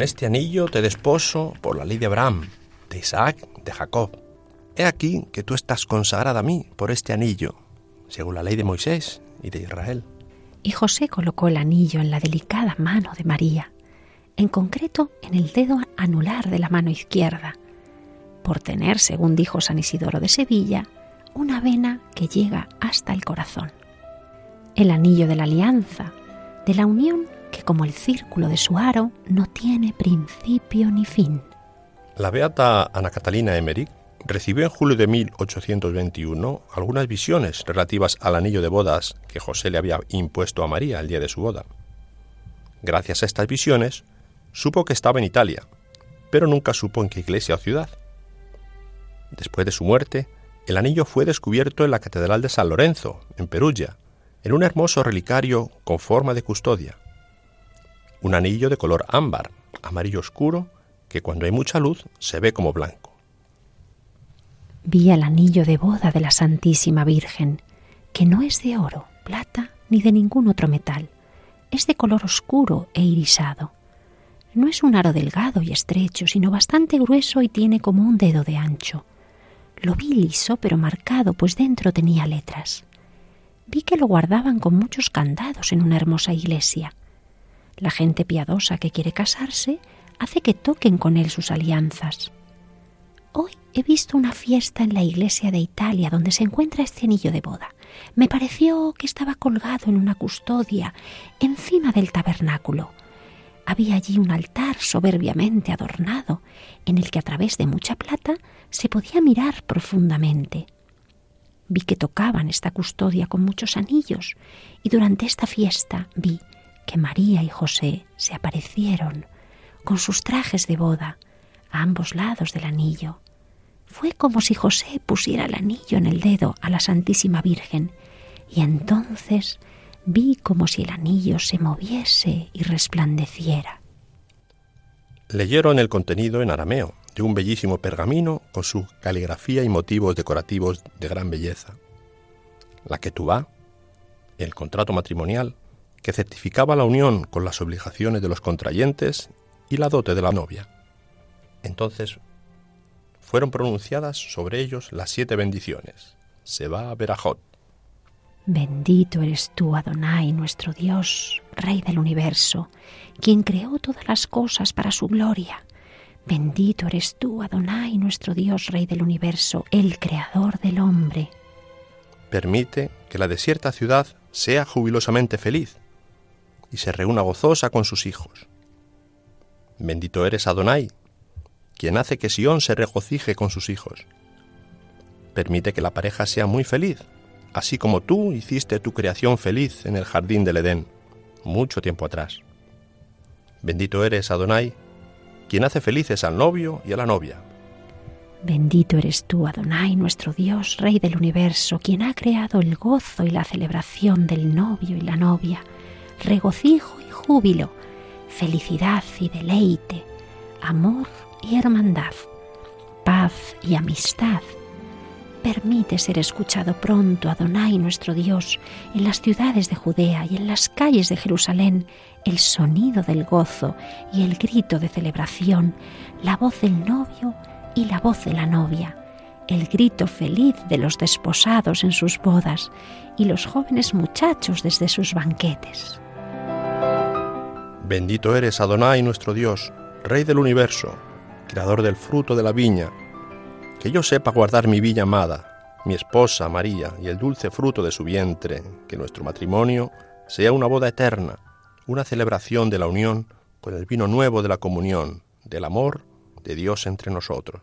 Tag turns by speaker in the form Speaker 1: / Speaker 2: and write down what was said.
Speaker 1: Este anillo te desposo por la ley de Abraham, de Isaac, de Jacob. He aquí que tú estás consagrada a mí por este anillo, según la ley de Moisés y de Israel.
Speaker 2: Y José colocó el anillo en la delicada mano de María, en concreto en el dedo anular de la mano izquierda, por tener, según dijo San Isidoro de Sevilla, una vena que llega hasta el corazón. El anillo de la alianza, de la unión como el círculo de su aro no tiene principio ni fin.
Speaker 1: La beata Ana Catalina Emmerich recibió en julio de 1821 algunas visiones relativas al anillo de bodas que José le había impuesto a María el día de su boda. Gracias a estas visiones, supo que estaba en Italia, pero nunca supo en qué iglesia o ciudad. Después de su muerte, el anillo fue descubierto en la Catedral de San Lorenzo, en Perugia, en un hermoso relicario con forma de custodia un anillo de color ámbar, amarillo oscuro, que cuando hay mucha luz se ve como blanco.
Speaker 2: Vi el anillo de boda de la Santísima Virgen, que no es de oro, plata ni de ningún otro metal, es de color oscuro e irisado. No es un aro delgado y estrecho, sino bastante grueso y tiene como un dedo de ancho. Lo vi liso pero marcado, pues dentro tenía letras. Vi que lo guardaban con muchos candados en una hermosa iglesia. La gente piadosa que quiere casarse hace que toquen con él sus alianzas. Hoy he visto una fiesta en la iglesia de Italia donde se encuentra este anillo de boda. Me pareció que estaba colgado en una custodia encima del tabernáculo. Había allí un altar soberbiamente adornado en el que a través de mucha plata se podía mirar profundamente. Vi que tocaban esta custodia con muchos anillos y durante esta fiesta vi que María y José se aparecieron con sus trajes de boda a ambos lados del anillo. Fue como si José pusiera el anillo en el dedo a la Santísima Virgen y entonces vi como si el anillo se moviese y resplandeciera.
Speaker 1: Leyeron el contenido en arameo de un bellísimo pergamino con su caligrafía y motivos decorativos de gran belleza. La va, el contrato matrimonial, que certificaba la unión con las obligaciones de los contrayentes y la dote de la novia. Entonces fueron pronunciadas sobre ellos las siete bendiciones. Se va a Berajot.
Speaker 2: Bendito eres tú, Adonai, nuestro Dios, Rey del universo, quien creó todas las cosas para su gloria. Bendito eres tú, Adonai, nuestro Dios, Rey del universo, el Creador del hombre.
Speaker 1: Permite que la desierta ciudad sea jubilosamente feliz y se reúna gozosa con sus hijos. Bendito eres Adonai, quien hace que Sión se regocije con sus hijos. Permite que la pareja sea muy feliz, así como tú hiciste tu creación feliz en el jardín del Edén, mucho tiempo atrás. Bendito eres Adonai, quien hace felices al novio y a la novia.
Speaker 2: Bendito eres tú, Adonai, nuestro Dios, Rey del universo, quien ha creado el gozo y la celebración del novio y la novia regocijo y júbilo, felicidad y deleite, amor y hermandad, paz y amistad. Permite ser escuchado pronto, Adonai nuestro Dios, en las ciudades de Judea y en las calles de Jerusalén, el sonido del gozo y el grito de celebración, la voz del novio y la voz de la novia, el grito feliz de los desposados en sus bodas y los jóvenes muchachos desde sus banquetes.
Speaker 1: Bendito eres, Adonai, nuestro Dios, Rey del universo, Creador del fruto de la viña. Que yo sepa guardar mi viña amada, mi esposa María y el dulce fruto de su vientre, que nuestro matrimonio sea una boda eterna, una celebración de la unión con el vino nuevo de la comunión, del amor de Dios entre nosotros.